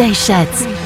they shuts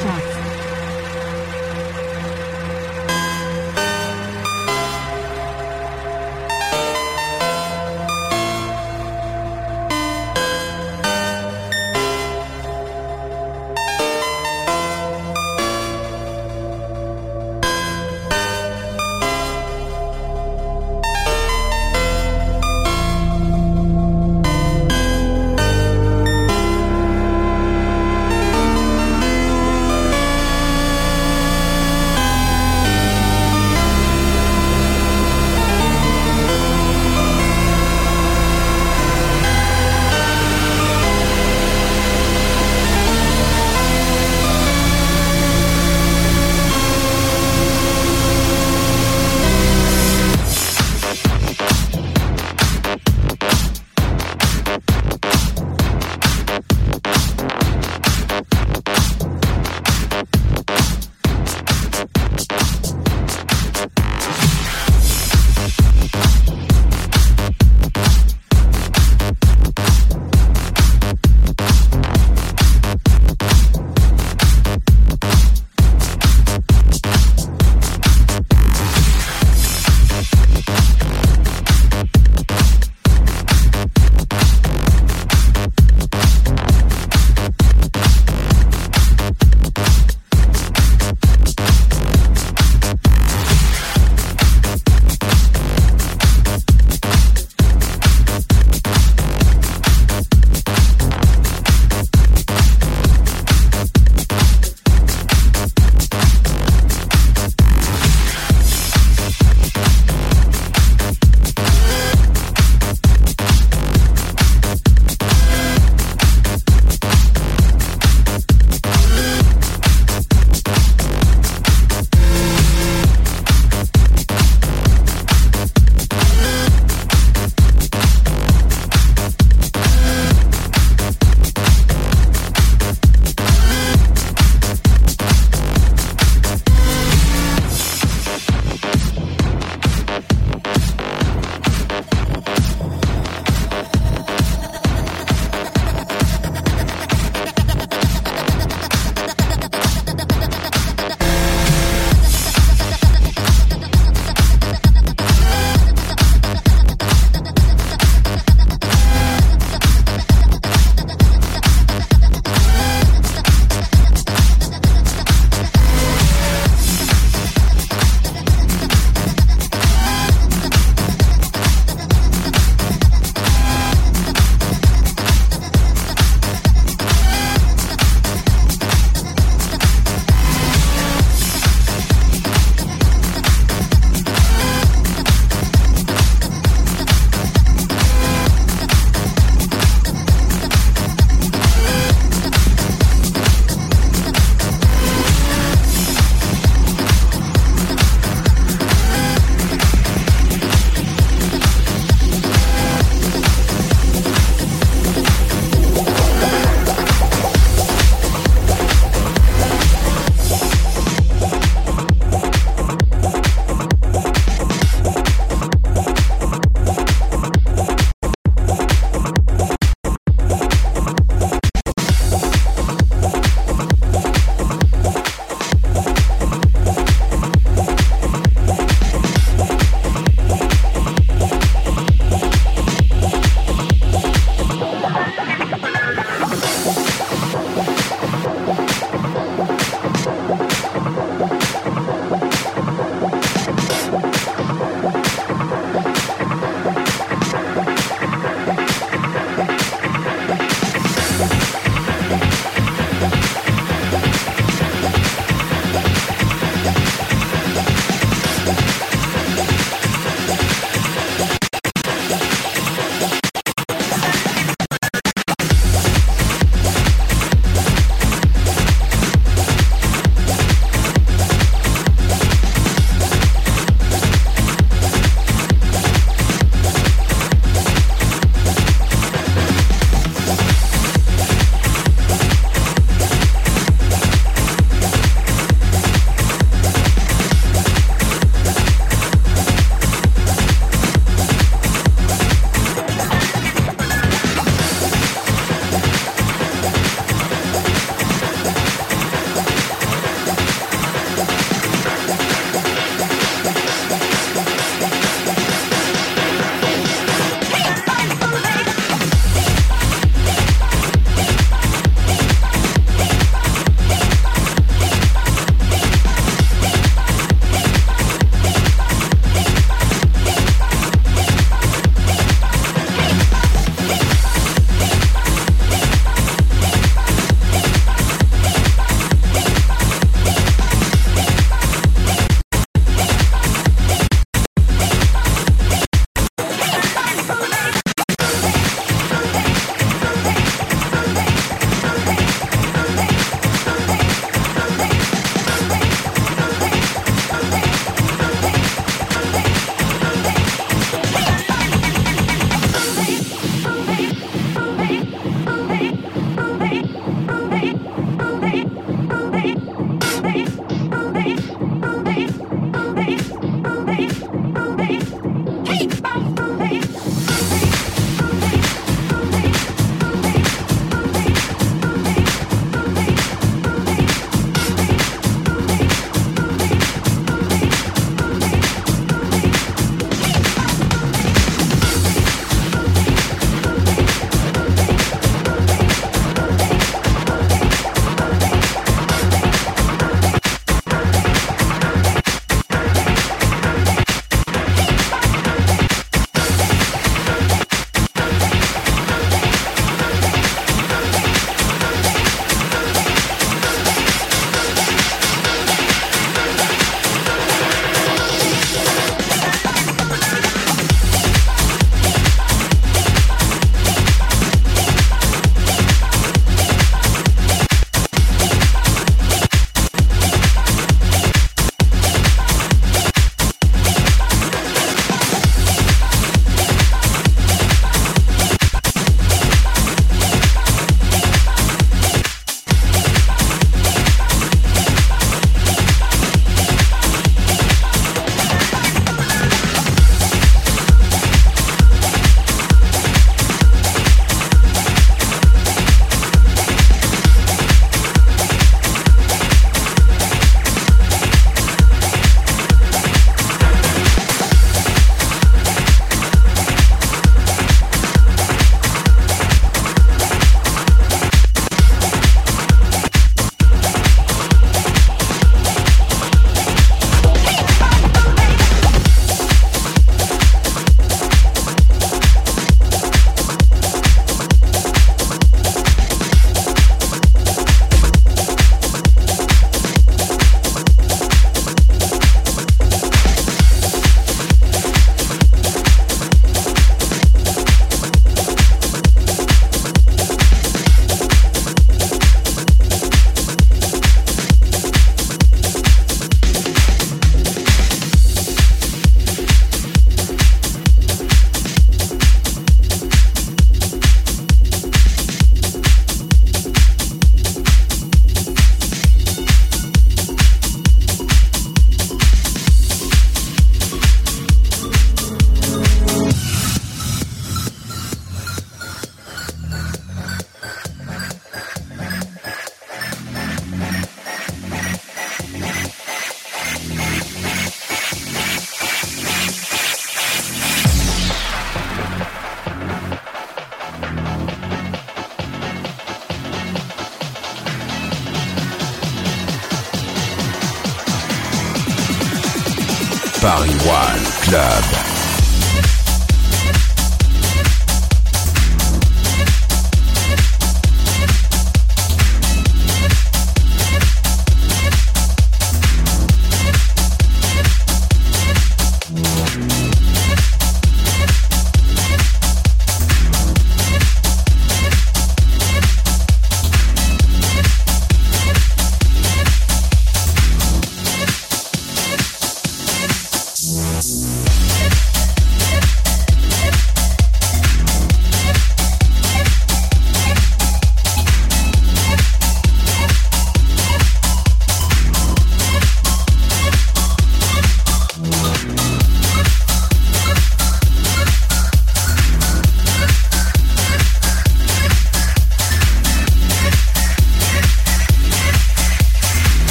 One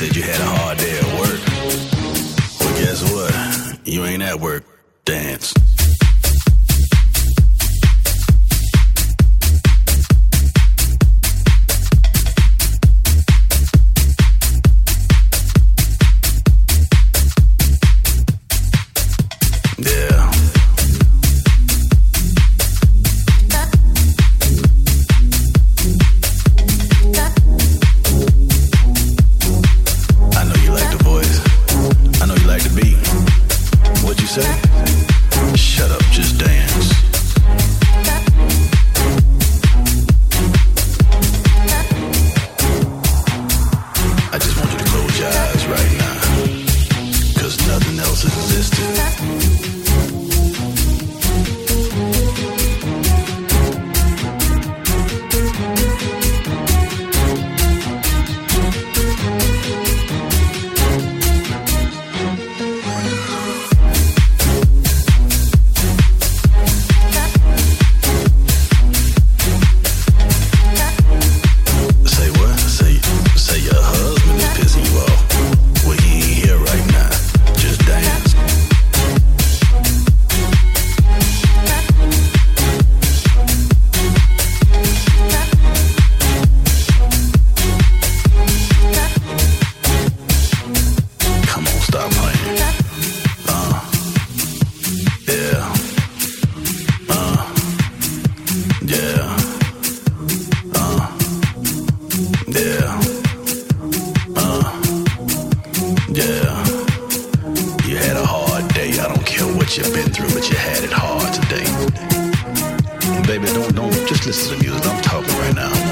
said you had a hard day at work. Well, guess what? You ain't at work. Dance. baby, don't don't just listen to music. I'm talking right now.